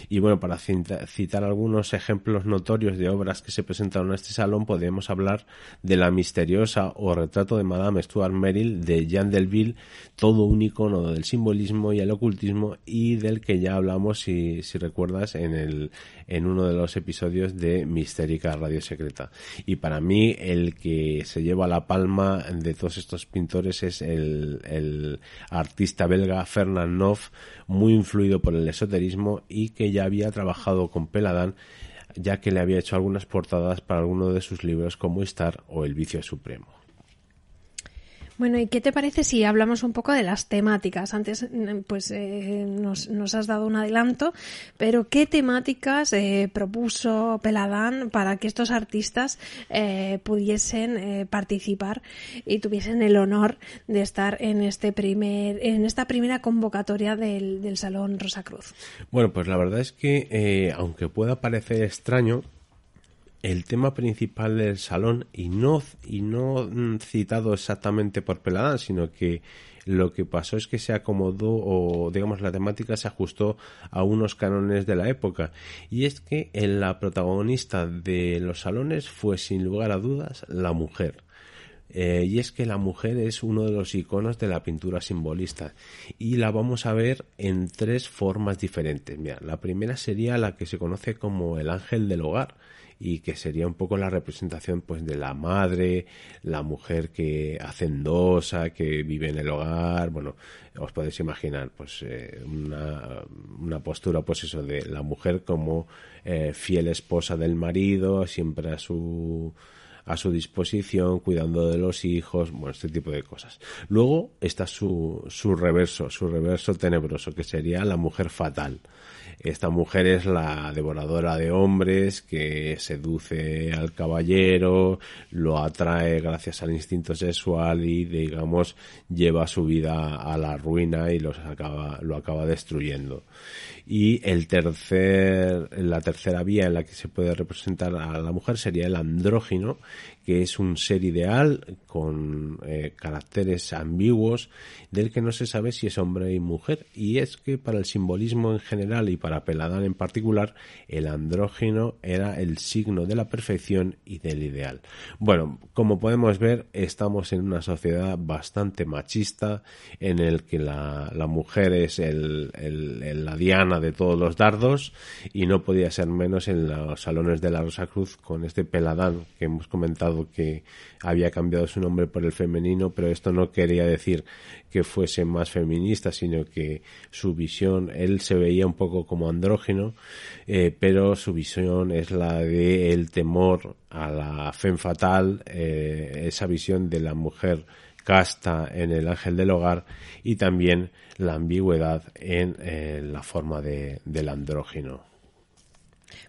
Y bueno, para citar algunos ejemplos notorios de obras que se presentaron en este salón, podemos hablar de la misteriosa o retrato de Madame Stuart Merrill de Jean Delville, todo un icono del simbolismo y el ocultismo y del que ya hablamos, si, si recuerdas, en, el, en uno de los episodios de Mistérica Radio Secreta. Y para mí, el que se lleva la palma de todos estos pintores es el, el artista belga Fernand Noff, muy influido por el esoterismo y que ya había trabajado con Peladán ya que le había hecho algunas portadas para alguno de sus libros como Star o El vicio supremo. Bueno, ¿y qué te parece si hablamos un poco de las temáticas? Antes, mm, pues, eh, nos, nos, has dado un adelanto, pero ¿qué temáticas eh, propuso Peladán para que estos artistas eh, pudiesen eh, participar y tuviesen el honor de estar en este primer, en esta primera convocatoria del, del Salón Rosacruz? Bueno, pues la verdad es que, eh, aunque pueda parecer extraño, el tema principal del salón y no, y no citado exactamente por Peladán, sino que lo que pasó es que se acomodó o digamos la temática se ajustó a unos cánones de la época y es que la protagonista de los salones fue sin lugar a dudas la mujer. Eh, y es que la mujer es uno de los iconos de la pintura simbolista y la vamos a ver en tres formas diferentes. Mira, la primera sería la que se conoce como el ángel del hogar, y que sería un poco la representación pues de la madre, la mujer que hacendosa, que vive en el hogar, bueno, os podéis imaginar pues eh, una, una, postura pues eso de la mujer como eh, fiel esposa del marido, siempre a su a su disposición, cuidando de los hijos, bueno, este tipo de cosas. Luego está su, su reverso, su reverso tenebroso, que sería la mujer fatal. Esta mujer es la devoradora de hombres que seduce al caballero, lo atrae gracias al instinto sexual y, digamos, lleva su vida a la ruina y los acaba, lo acaba destruyendo. Y el tercer, la tercera vía en la que se puede representar a la mujer sería el andrógino, que es un ser ideal con eh, caracteres ambiguos del que no se sabe si es hombre y mujer. Y es que para el simbolismo en general y para Peladán en particular, el andrógino era el signo de la perfección y del ideal. Bueno, como podemos ver, estamos en una sociedad bastante machista en el que la, la mujer es el, el, la diana de todos los dardos y no podía ser menos en los salones de la Rosa Cruz con este Peladán que hemos comentado que había cambiado su nombre por el femenino, pero esto no quería decir que fuese más feminista, sino que su visión, él se veía un poco como andrógeno, eh, pero su visión es la de el temor a la fe fatal, eh, esa visión de la mujer casta en el ángel del hogar y también la ambigüedad en eh, la forma de, del andrógino.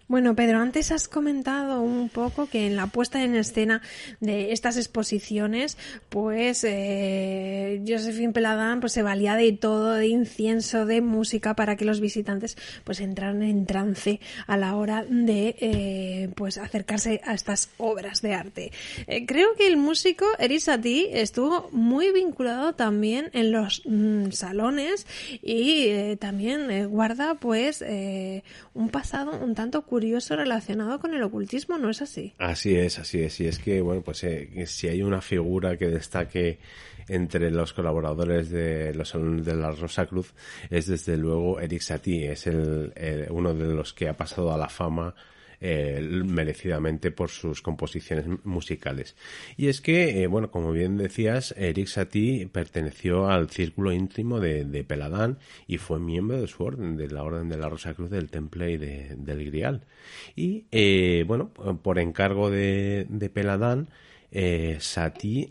Bueno, Pedro, antes has comentado un poco que en la puesta en escena de estas exposiciones, pues eh, Josephine Peladán pues, se valía de todo, de incienso, de música, para que los visitantes pues entraran en trance a la hora de eh, pues acercarse a estas obras de arte. Eh, creo que el músico Erisati estuvo muy vinculado también en los mm, salones y también guarda pues un pasado un tanto curioso curioso relacionado con el ocultismo, ¿no es así? Así es, así es. Y es que, bueno, pues eh, si hay una figura que destaque entre los colaboradores de los salones de la Rosa Cruz, es desde luego Eric Satie, es el, uno de los que ha pasado a la fama eh, merecidamente por sus composiciones musicales. Y es que, eh, bueno, como bien decías, Eric Satie perteneció al círculo íntimo de, Peladán y fue miembro de su orden, de la Orden de la Rosa Cruz del Temple y del Grial. Y, eh, bueno, por encargo de, Peladán, eh, Satie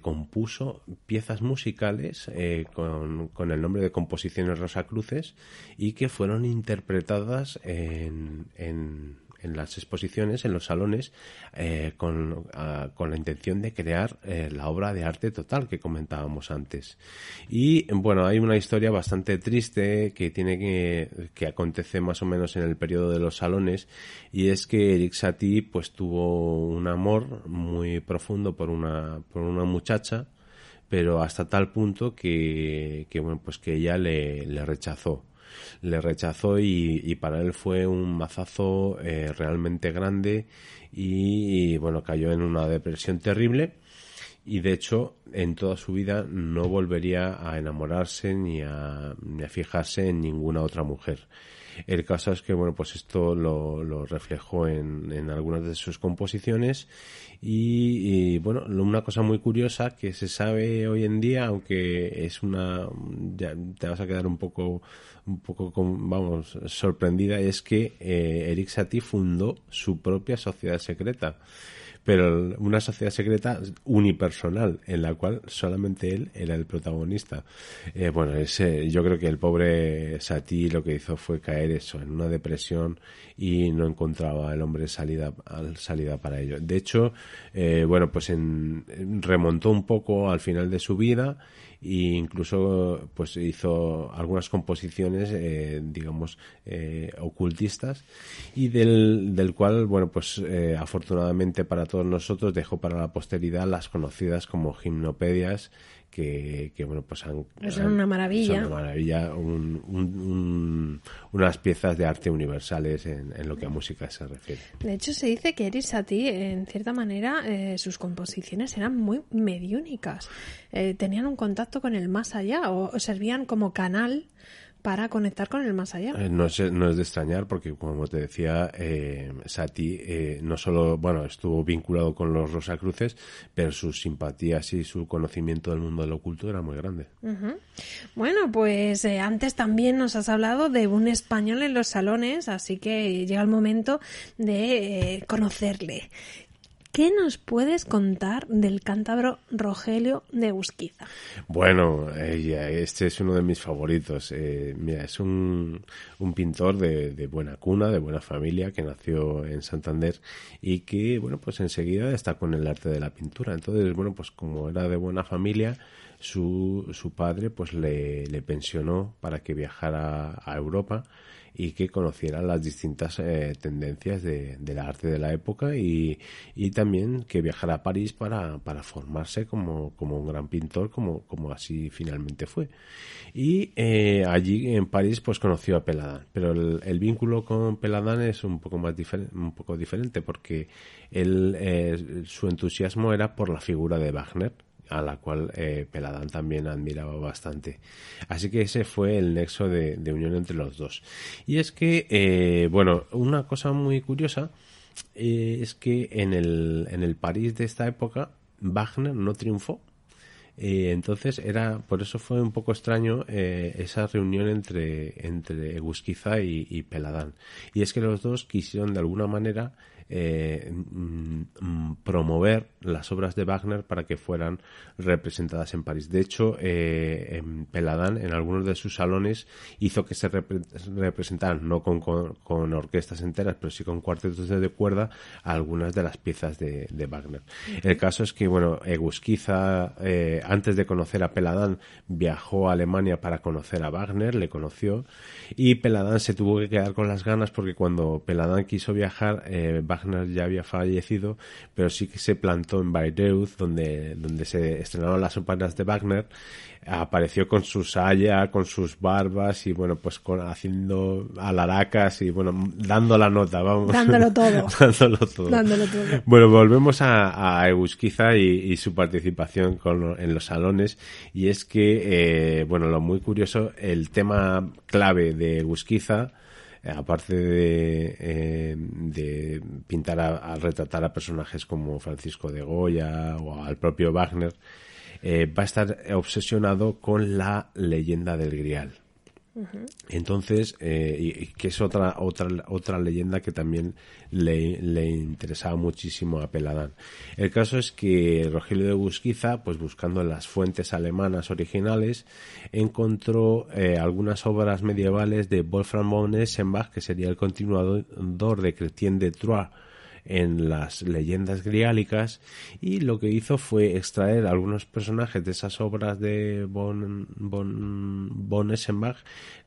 compuso piezas musicales con, con, el nombre de Composiciones Rosacruces y que fueron interpretadas en, en, en las exposiciones, en los salones, eh, con, con, la intención de crear eh, la obra de arte total que comentábamos antes. Y bueno, hay una historia bastante triste que tiene que, que acontece más o menos en el periodo de los salones y es que Eric Satie pues tuvo un amor muy profundo por una, por una muchacha pero hasta tal punto que, que bueno pues que ella le, le rechazó le rechazó y, para él fue un mazazo eh, realmente grande y, bueno, cayó en una depresión terrible y de hecho en toda su vida no volvería a enamorarse ni a, ni a fijarse en ninguna otra mujer. El caso es que, bueno, pues esto lo, reflejó en, en, algunas de sus composiciones y, bueno, una cosa muy curiosa que se sabe hoy en día, aunque es una, ya te vas a quedar un poco, un poco, vamos, sorprendida, es que eh, Eric Satie fundó su propia sociedad secreta pero una sociedad secreta unipersonal en la cual solamente él era el protagonista. Eh, bueno, ese, yo creo que el pobre Satie lo que hizo fue caer eso en una depresión y no encontraba el hombre salida salida para ello. De hecho, eh, bueno, pues en, remontó un poco al final de su vida e incluso pues hizo algunas composiciones eh, digamos eh, ocultistas y del, del cual bueno pues eh, afortunadamente para todos nosotros dejó para la posteridad las conocidas como gimnopedias que, que bueno pues han, son una maravilla. son una maravilla. Unas piezas de arte universales en, en, lo que a música se refiere. De hecho se dice que Eris Satie en cierta manera eh, sus composiciones eran muy mediúnicas. Eh, tenían un contacto con el más allá o servían como canal para conectar con el más allá. Eh, no, es, no es de extrañar porque, como te decía, eh, Sati eh, no solo, bueno, estuvo vinculado con los Rosacruces, pero sus simpatías y su conocimiento del mundo del oculto era muy grande. Bueno, pues eh, antes también nos has hablado de un español en los salones, así que llega el momento de conocerle. ¿Qué nos puedes contar del cántabro Rogelio de Busquiza? Bueno, este es uno de mis favoritos. Eh, mira, es un, un pintor de, de, buena cuna, de buena familia, que nació en Santander y que, bueno, pues enseguida está con el arte de la pintura. Entonces, bueno, pues como era de buena familia, su, su padre pues le pensionó para que viajara a Europa y que conociera las distintas eh, tendencias de, del arte de la época y, y, también que viajara a París para, para formarse como, como, un gran pintor, como, como así finalmente fue. Y eh, allí en París pues conoció a Peladán, pero el, vínculo con Peladán es un poco más diferente, un poco diferente porque él, eh, su entusiasmo era por la figura de Wagner a la cual eh, Peladán también admiraba bastante. Así que ese fue el nexo de, unión entre los dos. Y es que, eh, bueno, una cosa muy curiosa eh, es que en el, en el París de esta época Wagner no triunfó. Eh, entonces era, por eso fue un poco extraño esa reunión entre, entre Egusquiza y, y Peladán. Y es que los dos quisieron de alguna manera eh, mm, promover las obras de Wagner para que fueran representadas en París. De hecho, eh, en Peladán, en algunos de sus salones, hizo que se repre representaran, no con, orquestas enteras, pero sí con cuartetos de cuerda, algunas de las piezas de, Wagner. El caso es que, bueno, Egusquiza, eh, antes de conocer a Peladán, viajó a Alemania para conocer a Wagner, le conoció, y Peladán se tuvo que quedar con las ganas porque cuando Peladán quiso viajar, eh, ya había fallecido, pero sí que se plantó en Bayreuth, donde, donde se estrenaron las óperas de Wagner, apareció con su saya, con sus barbas y bueno, pues con, haciendo alaracas y bueno, dando la nota, vamos. Dándolo todo. dándolo todo. Dándolo todo. Bueno, volvemos a, a Egusquiza y, y, su participación con, en los salones y es que, eh, bueno, lo muy curioso, el tema clave de Egusquiza aparte de, eh, de pintar a, a, retratar a personajes como Francisco de Goya o al propio Wagner, eh, va a estar obsesionado con la leyenda del Grial. Entonces, eh, y, que es otra, otra, otra leyenda que también le, interesaba muchísimo a Peladán. El caso es que Rogelio de Busquiza, pues buscando las fuentes alemanas originales, encontró eh, algunas obras medievales de Wolfram von Eschenbach, que sería el continuador de Chrétien de Troyes, en las leyendas griálicas y lo que hizo fue extraer algunos personajes de esas obras de von, von, von Essenbach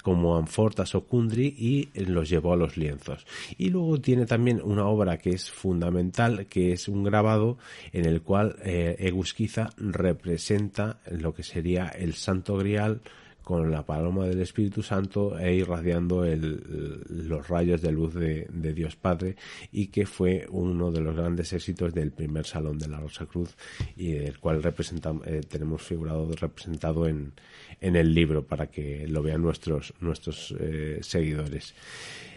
como Anfortas o Kundry y los llevó a los lienzos. Y luego tiene también una obra que es fundamental, que es un grabado en el cual eh, Egusquiza representa lo que sería el Santo Grial con la paloma del Espíritu Santo e irradiando el, los rayos de luz de, Dios Padre y que fue uno de los grandes éxitos del primer Salón de la Rosa Cruz y el cual eh, tenemos figurado representado en, en el libro para que lo vean nuestros, nuestros eh, seguidores.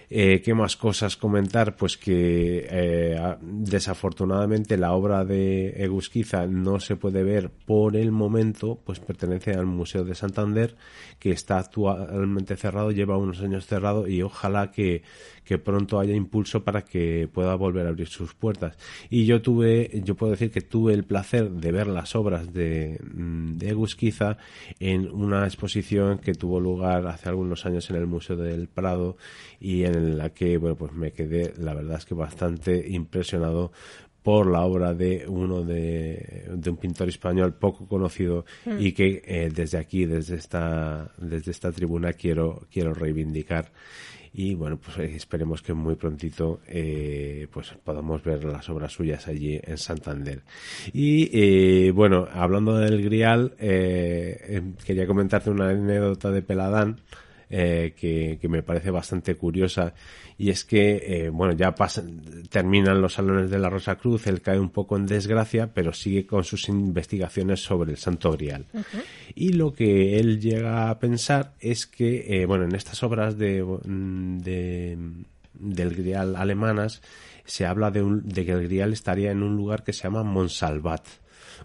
Eh, ¿Qué más cosas comentar? Pues que eh, desafortunadamente la obra de Egusquiza no se puede ver por el momento, pues pertenece al Museo de Santander, que está actualmente cerrado, lleva unos años cerrado y ojalá que, que pronto haya impulso para que pueda volver a abrir sus puertas. Y yo tuve, yo puedo decir que tuve el placer de ver las obras de, de Egusquiza en una exposición que tuvo lugar hace algunos años en el Museo del Prado y en en la que bueno pues me quedé la verdad es que bastante impresionado por la obra de uno de, de un pintor español poco conocido mm. y que eh, desde aquí desde esta desde esta tribuna quiero quiero reivindicar y bueno pues eh, esperemos que muy prontito eh, pues podamos ver las obras suyas allí en Santander. Y eh, bueno hablando del Grial eh, quería comentarte una anécdota de Peladán eh, que, que, me parece bastante curiosa. Y es que eh, bueno ya pasan, terminan los salones de la Rosa Cruz él cae un poco en desgracia pero sigue con sus investigaciones sobre el Santo Grial. Uh -huh. y lo que él llega a pensar es que eh, bueno en estas obras de, de del Grial alemanas se habla de, un, de que el Grial estaría en un lugar que se llama Monsalvat.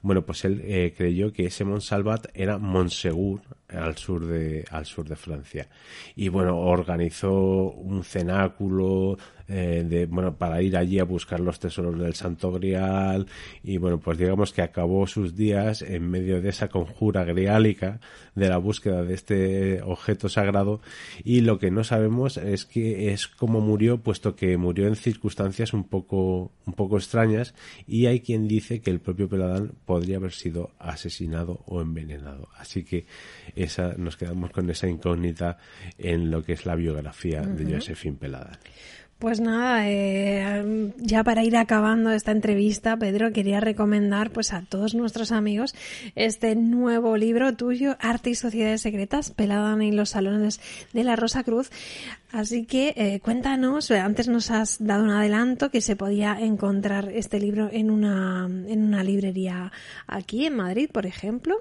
Bueno, pues él creyó que ese Monsalvat era Monsegur al sur de al sur de Francia. Y bueno organizó un cenáculo eh, de bueno para ir allí a buscar los tesoros del Santo Grial. Y bueno pues digamos que acabó sus días en medio de esa conjura griálica de la búsqueda de este objeto sagrado. Y lo que no sabemos es que es cómo murió puesto que murió en circunstancias un poco un poco extrañas. Y hay quien dice que el propio Peladán podría haber sido asesinado o envenenado. Así que esa nos quedamos con esa incógnita en lo que es la biografía de Josephine Peladán pues nada, eh, ya para ir acabando esta entrevista, Pedro, quería recomendar pues a todos nuestros amigos este nuevo libro tuyo, Arte y Sociedades Secretas, Peladan en los Salones de la Rosa Cruz. Así que eh, cuéntanos, antes nos has dado un adelanto que se podía encontrar este libro en una, en una librería aquí en Madrid, por ejemplo.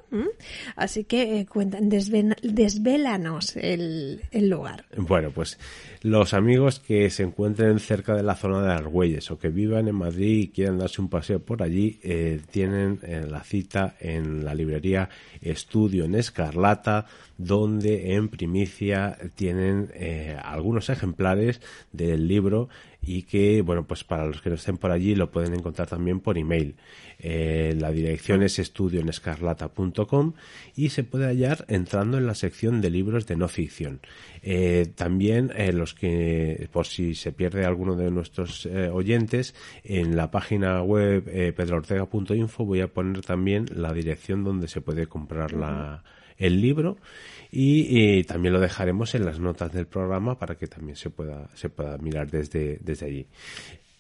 Así que eh, cuenta, desvélanos el, el lugar. Bueno, pues los amigos que se encuentren cerca de la zona de Argüelles o que vivan en Madrid y quieran darse un paseo por allí, eh, tienen eh, la cita en la librería Estudio en Escarlata, donde en primicia tienen eh, algunos ejemplares del libro y que, bueno, pues para los que no estén por allí lo pueden encontrar también por email. Eh, la dirección es estudioenescarlata.com y se puede hallar entrando en la sección de libros de no ficción. Eh, también eh, los que, por si se pierde alguno de nuestros oyentes, en la página web pedroortega.info voy a poner también la dirección donde se puede comprar la, el libro y, también lo dejaremos en las notas del programa para que también se pueda se pueda mirar desde desde allí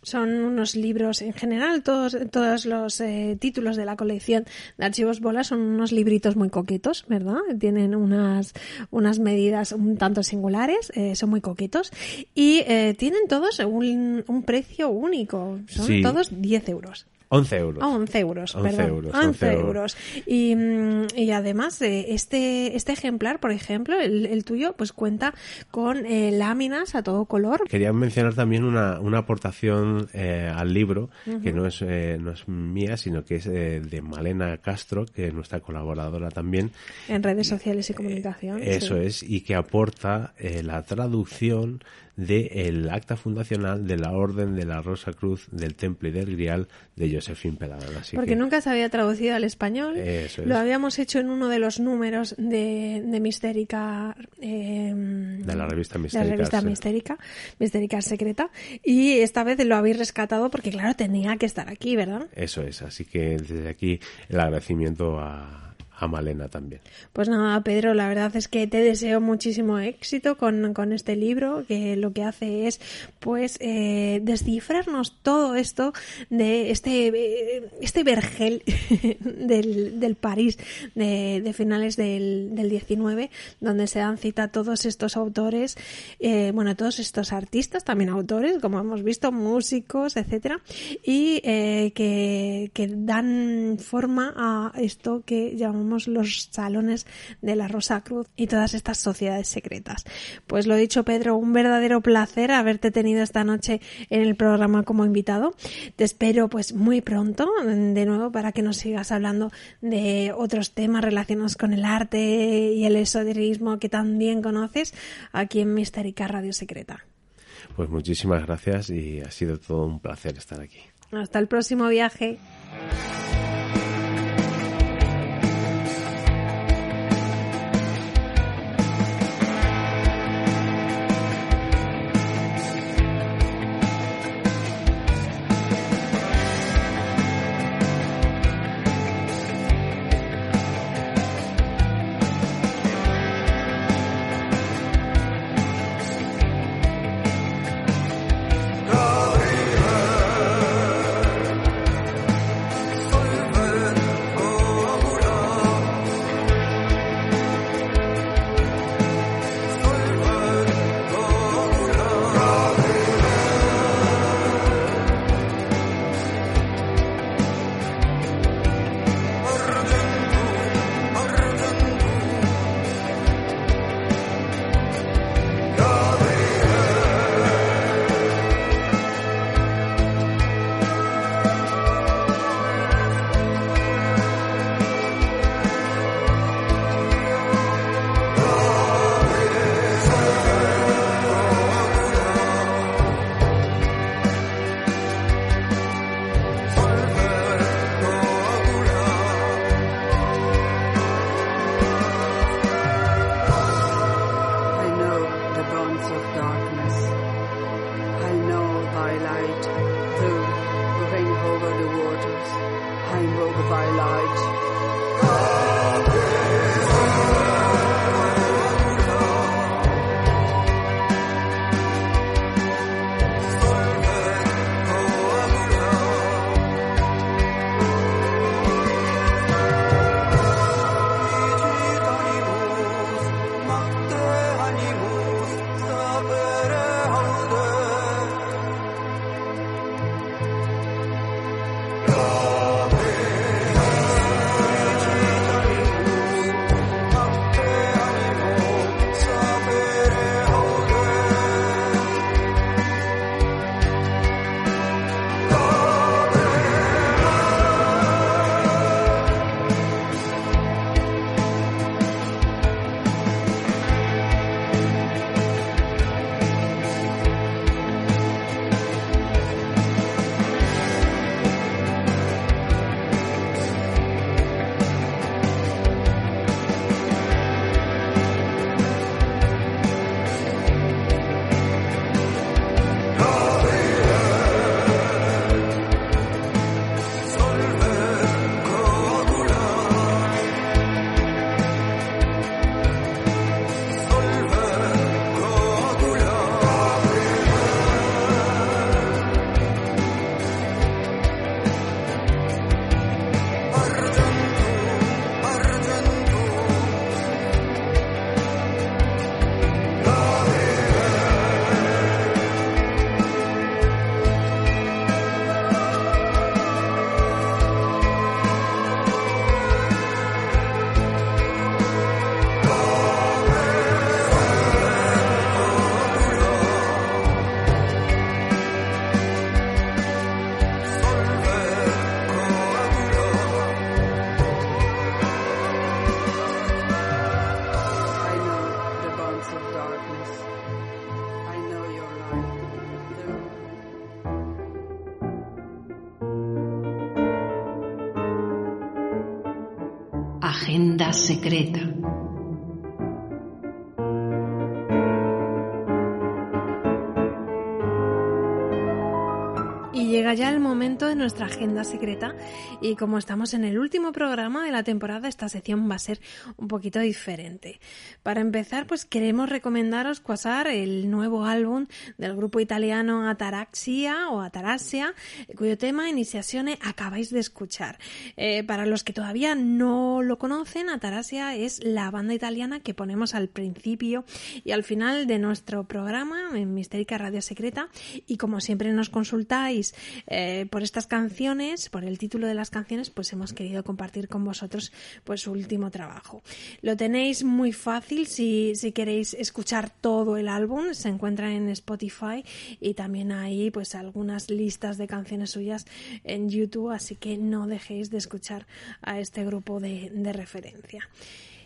son unos libros en general, todos, todos los eh, títulos de la colección de archivos bola son unos libritos muy coquetos, ¿verdad? Tienen unas, unas medidas un tanto singulares, eh, son muy coquetos y eh, tienen todos un, un precio único, son todos 10 euros. 11 euros. 11 euros, 11 euros. 11 euros. Y, mm, y además, este, este ejemplar, por ejemplo, el, el tuyo, pues cuenta con eh, láminas a todo color. Quería mencionar también una, una aportación eh, al libro, que no es, eh, no es mía, sino que es de Malena Castro, que es nuestra colaboradora también. En redes sociales y comunicación. Eso es, y que aporta la traducción del acta fundacional de la Orden de la Rosa Cruz del Temple y del Grial de Josephine Peladán. Porque nunca se había traducido al español. Lo habíamos hecho en uno de los números de, de Mistérica. Em, de la revista Mistérica. De la revista Mistérica, Mistérica Secreta. Y esta vez lo habéis rescatado porque, claro, tenía que estar aquí, ¿verdad? Eso es. Así que desde aquí el agradecimiento a a Malena también. Pues nada, Pedro, la verdad es que te deseo muchísimo éxito con, con este libro, que lo que hace es, pues, eh, descifrarnos todo esto de este, eh, este vergel del, del París de, de finales del, del 19, donde se dan cita todos estos autores, eh, bueno, todos estos artistas, también autores, como hemos visto, músicos, etcétera, y eh, que, que dan forma a esto que llamamos los salones de la Rosa Cruz y todas estas sociedades secretas. Pues lo dicho, Pedro, un verdadero placer haberte tenido esta noche en el programa como invitado. Te espero pues muy pronto de nuevo para que nos sigas hablando de otros temas relacionados con el arte y el esoterismo que también conoces aquí en Mistérica Radio Secreta. Pues muchísimas gracias y ha sido todo un placer estar aquí. Hasta el próximo viaje. Secreta. Ya el momento de nuestra agenda secreta y como estamos en el último programa de la temporada, esta sección va a ser un poquito diferente. Para empezar, pues queremos recomendaros Quasar, el nuevo álbum del grupo italiano Ataraxia o Ataraxia, cuyo tema Iniciazione acabáis de escuchar. Eh, para los que todavía no lo conocen, Ataraxia es la banda italiana que ponemos al principio y al final de nuestro programa en Mistérica Radio Secreta y como siempre nos consultáis eh, por estas canciones, por el título de las canciones, pues hemos querido compartir con vosotros pues su último trabajo. Lo tenéis muy fácil si, si queréis escuchar todo el álbum, se encuentra en Spotify y también hay pues algunas listas de canciones suyas en YouTube, así que no dejéis de escuchar a este grupo de, de referencia.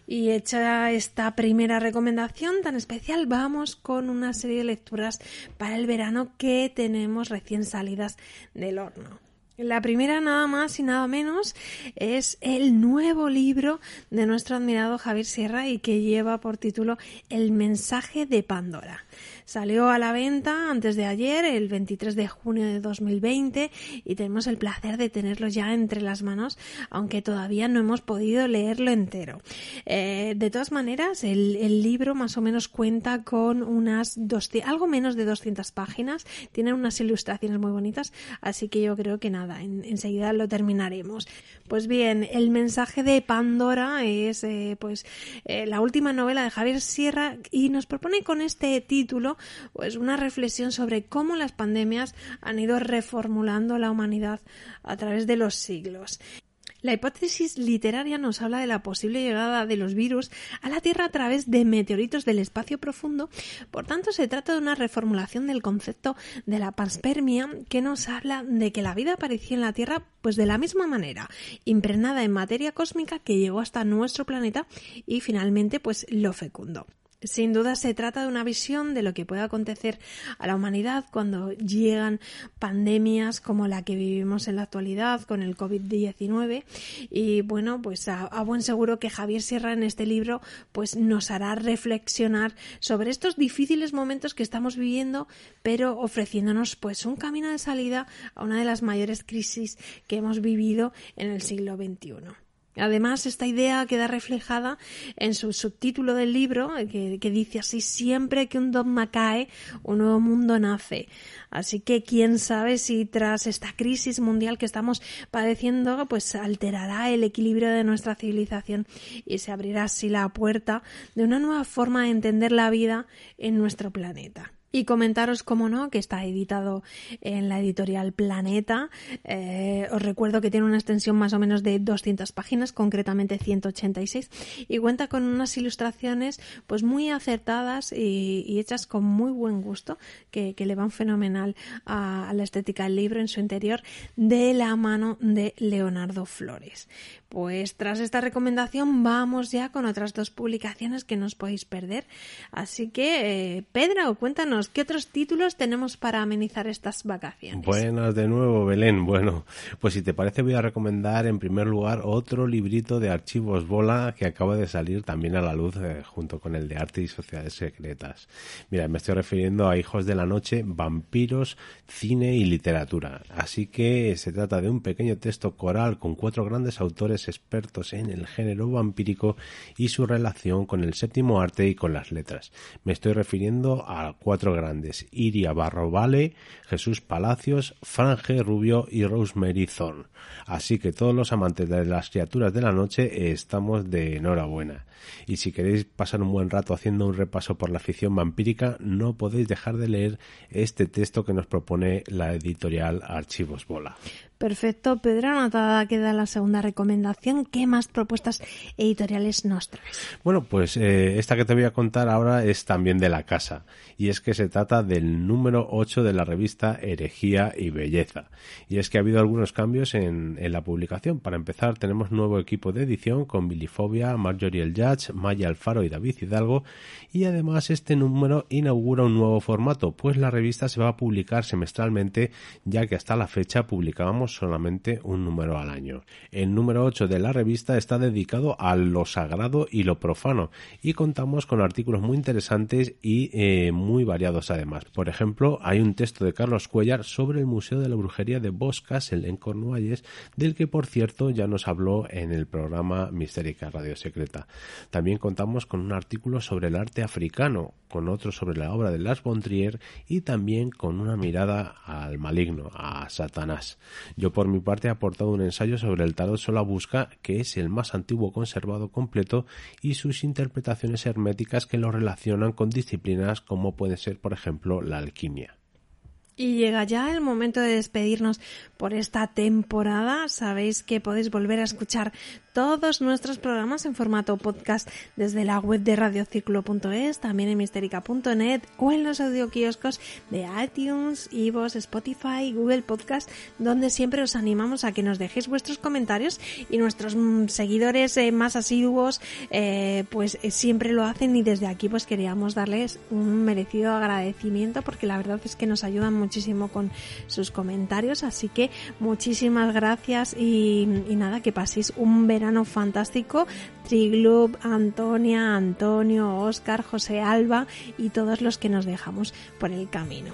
Y hecha esta primera recomendación tan especial, vamos con una serie de lecturas para el verano que tenemos recién salidas del horno. La primera, nada más y nada menos, es el nuevo libro de nuestro admirado Javier Sierra y que lleva por título El mensaje de Pandora. Salió a la venta antes de ayer, el 23 de junio de 2020, y tenemos el placer de tenerlo ya entre las manos, aunque todavía no hemos podido leerlo entero. Eh, de todas maneras, el, libro más o menos cuenta con unas algo menos de 200 páginas, tiene unas ilustraciones muy bonitas, así que yo creo que nada, enseguida lo terminaremos. Pues bien, el mensaje de Pandora es eh, pues eh, la última novela de Javier Sierra y nos propone con este título pues una reflexión sobre cómo las pandemias han ido reformulando la humanidad a través de los siglos. La hipótesis literaria nos habla de la posible llegada de los virus a la Tierra a través de meteoritos del espacio profundo, por tanto se trata de una reformulación del concepto de la panspermia que nos habla de que la vida apareció en la Tierra pues de la misma manera, impregnada en materia cósmica que llegó hasta nuestro planeta y finalmente pues lo fecundó. Sin duda se trata de una visión de lo que puede acontecer a la humanidad cuando llegan pandemias como la que vivimos en la actualidad con el COVID-19 y bueno, pues a, buen seguro que Javier Sierra en este libro pues nos hará reflexionar sobre estos difíciles momentos que estamos viviendo, pero ofreciéndonos pues un camino de salida a una de las mayores crisis que hemos vivido en el siglo XXI. Además, esta idea queda reflejada en su subtítulo del libro, que, que, dice así, siempre que un dogma cae, un nuevo mundo nace. Así que quién sabe si tras esta crisis mundial que estamos padeciendo, pues alterará el equilibrio de nuestra civilización y se abrirá así la puerta de una nueva forma de entender la vida en nuestro planeta. Y comentaros, como no, que está editado en la editorial Planeta. Eh, os recuerdo que tiene una extensión más o menos de 200 páginas, concretamente 186, y cuenta con unas ilustraciones pues muy acertadas y, hechas con muy buen gusto, que, le van fenomenal a, a la estética del libro en su interior, de la mano de Leonardo Flores. Pues tras esta recomendación vamos ya con otras dos publicaciones que no os podéis perder. Así que, eh, Pedro, cuéntanos, ¿qué otros títulos tenemos para amenizar estas vacaciones? Buenas de nuevo, Belén. Bueno, pues si te parece voy a recomendar en primer lugar otro librito de archivos Bola que acaba de salir también a la luz eh, junto con el de Arte y Sociedades Secretas. Mira, me estoy refiriendo a Hijos de la Noche, Vampiros, Cine y Literatura. Así que se trata de un pequeño texto coral con cuatro grandes autores expertos en el género vampírico y su relación con el séptimo arte y con las letras. Me estoy refiriendo a cuatro grandes, Iria Barrovale, Jesús Palacios, Franje Rubio y Rosemary Thorne. Así que todos los amantes de las criaturas de la noche estamos de enhorabuena. Y si queréis pasar un buen rato haciendo un repaso por la ficción vampírica, no podéis dejar de leer este texto que nos propone la editorial Archivos Bola. Perfecto, Pedro, anotada queda la segunda recomendación. ¿Qué más propuestas editoriales nos traes? Bueno, pues eh, esta que te voy a contar ahora es también de la casa, y es que se trata del número 8 de la revista Herejía y Belleza. Y es que ha habido algunos cambios en, en la publicación. Para empezar, tenemos nuevo equipo de edición con Bilifobia, Marjorie El Judge, Maya Alfaro y David Hidalgo, y además este número inaugura un nuevo formato, pues la revista se va a publicar semestralmente, ya que hasta la fecha publicábamos solamente un número al año. El número 8 de la revista está dedicado a lo sagrado y lo profano y contamos con artículos muy interesantes y eh, muy variados además. Por ejemplo, hay un texto de Carlos Cuellar sobre el Museo de la Brujería de Boscastle en Cornualles, del que por cierto ya nos habló en el programa Mistérica Radio Secreta. También contamos con un artículo sobre el arte africano, con otro sobre la obra de Las Bontrier y también con una mirada al maligno, a Satanás. Yo por mi parte he aportado un ensayo sobre el tarot sola busca, que es el más antiguo conservado completo, y sus interpretaciones herméticas que lo relacionan con disciplinas como puede ser, por ejemplo, la alquimia. Y llega ya el momento de despedirnos por esta temporada. Sabéis que podéis volver a escuchar todos nuestros programas en formato podcast desde la web de radiociclo.es, también en misterica.net o en los audioquioscos de iTunes, Ivos, Spotify, Google Podcast, donde siempre os animamos a que nos dejéis vuestros comentarios y nuestros mm, seguidores eh, más asiduos eh, pues eh, siempre lo hacen y desde aquí pues queríamos darles un merecido agradecimiento porque la verdad es que nos ayudan muchísimo con sus comentarios, así que muchísimas gracias y, y nada, que paséis un verano fantástico. Triglub, Antonia, Antonio, Oscar, José Alba y todos los que nos dejamos por el camino.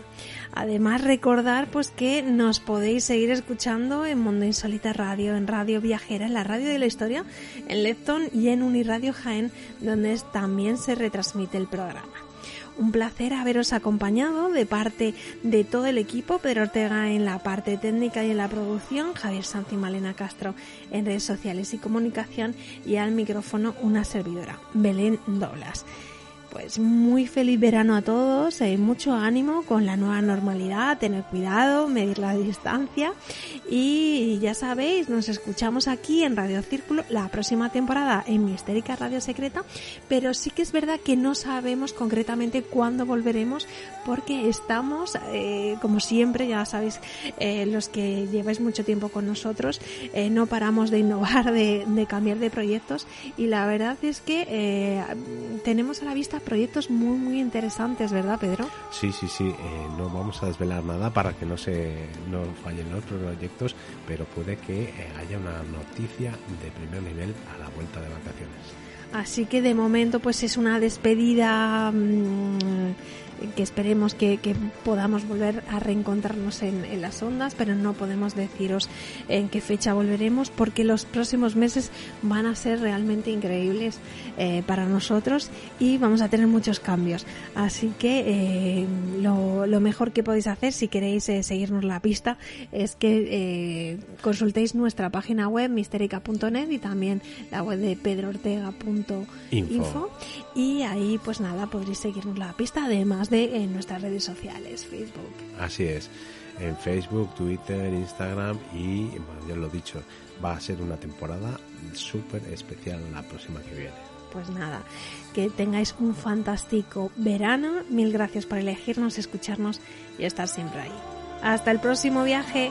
Además, recordar pues que nos podéis seguir escuchando en Mundo Insólita Radio, en Radio Viajera, en la Radio de la Historia, en Lepton y en Uniradio Jaén, donde también se retransmite el programa. Un placer haberos acompañado de parte de todo el equipo, Pedro Ortega en la parte técnica y en la producción, Javier Sanz y Malena Castro en redes sociales y comunicación y al micrófono una servidora, Belén Doblas. Pues muy feliz verano a todos, eh, mucho ánimo con la nueva normalidad, tener cuidado, medir la distancia. Y ya sabéis, nos escuchamos aquí en Radio Círculo la próxima temporada en Mistérica Radio Secreta, pero sí que es verdad que no sabemos concretamente cuándo volveremos porque estamos, eh, como siempre, ya sabéis, eh, los que lleváis mucho tiempo con nosotros, eh, no paramos de innovar, de, cambiar de proyectos y la verdad es que tenemos a la vista proyectos muy, muy interesantes, ¿verdad, Pedro? Sí, sí, sí. Eh, no vamos a desvelar nada para que no se no fallen los proyectos, pero puede que eh, haya una noticia de primer nivel a la vuelta de vacaciones. Así que de momento pues es una despedida mmm, que esperemos que, que, podamos volver a reencontrarnos en, en, las ondas, pero no podemos deciros en qué fecha volveremos porque los próximos meses van a ser realmente increíbles eh, para nosotros y vamos a tener muchos cambios. Así que eh, lo, lo, mejor que podéis hacer si queréis eh, seguirnos la pista es que consultéis nuestra página web misterica.net y también la web de pedroortega.info Info. y ahí pues nada podréis seguirnos la pista además de en nuestras redes sociales, Facebook. Así es, en Facebook, Twitter, Instagram y, bueno, ya lo he dicho, va a ser una temporada súper especial la próxima que viene. Pues nada, que tengáis un fantástico verano. Mil gracias por elegirnos, escucharnos y estar siempre ahí. Hasta el próximo viaje.